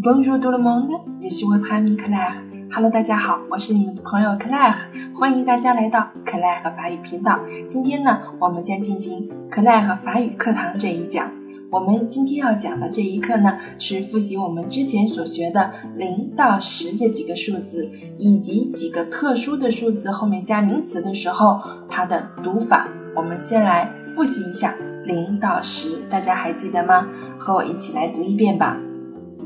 Bonjour tout le monde, je suis votre ami clap Hello，大家好，我是你们的朋友 Claire，欢迎大家来到 Claire 法语频道。今天呢，我们将进行 Claire 法语课堂这一讲。我们今天要讲的这一课呢，是复习我们之前所学的零到十这几个数字，以及几个特殊的数字后面加名词的时候它的读法。我们先来复习一下零到十，大家还记得吗？和我一起来读一遍吧。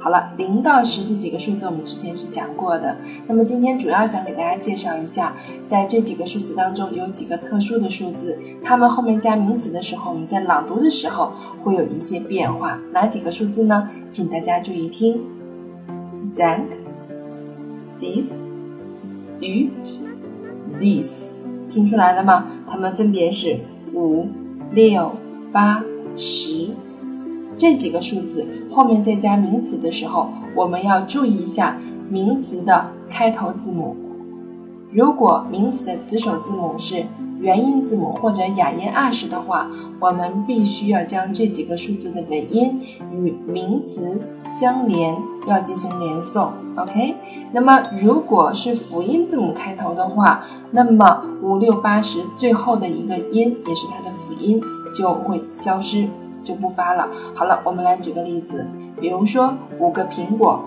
好了，零到十这几个数字我们之前是讲过的。那么今天主要想给大家介绍一下，在这几个数字当中有几个特殊的数字，它们后面加名词的时候，我们在朗读的时候会有一些变化。哪几个数字呢？请大家注意听：cinq, six, huit, dis。听出来了吗？它们分别是五、六、八、十这几个数字，后面再加名词的时候，我们要注意一下名词的开头字母。如果名词的词首字母是元音字母或者哑音二十的话，我们必须要将这几个数字的尾音与名词相连，要进行连诵。OK，那么如果是辅音字母开头的话，那么五六八十最后的一个音也是它的辅音就会消失，就不发了。好了，我们来举个例子，比如说五个苹果，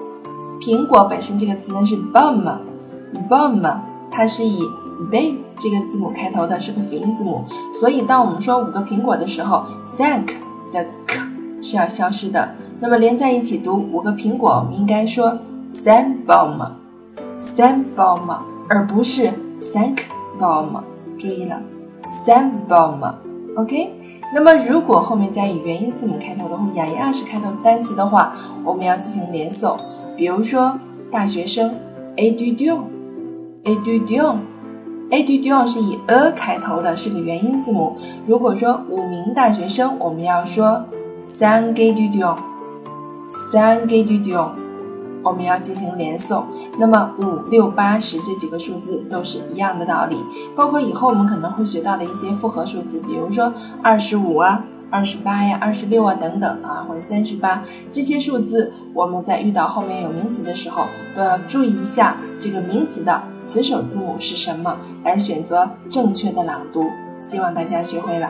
苹果本身这个词呢是 bum，bum，它是以 b 这个字母开头的，是个辅音字母，所以当我们说五个苹果的时候，thank 的 k 是要消失的。那么连在一起读五个苹果，我们应该说 thank bum，thank bum，而不是 thank bum。注意了，thank bum。OK。那么如果后面加以元音字母开头的或哑音二十开头的单词的话，我们要进行连诵。比如说大学生，a d u d i o n a d u d i o n a d u 是以 a 开头的，是个元音字母。如果说五名大学生，我们要说三 g d u d 三 g d u 我们要进行连诵。那么五六八十这几个数字都是一样的道理，包括以后我们可能会学到的一些复合数字，比如说二十五啊。二十八呀，二十六啊，等等啊，或者三十八这些数字，我们在遇到后面有名词的时候，都要注意一下这个名词的词首字母是什么，来选择正确的朗读。希望大家学会了。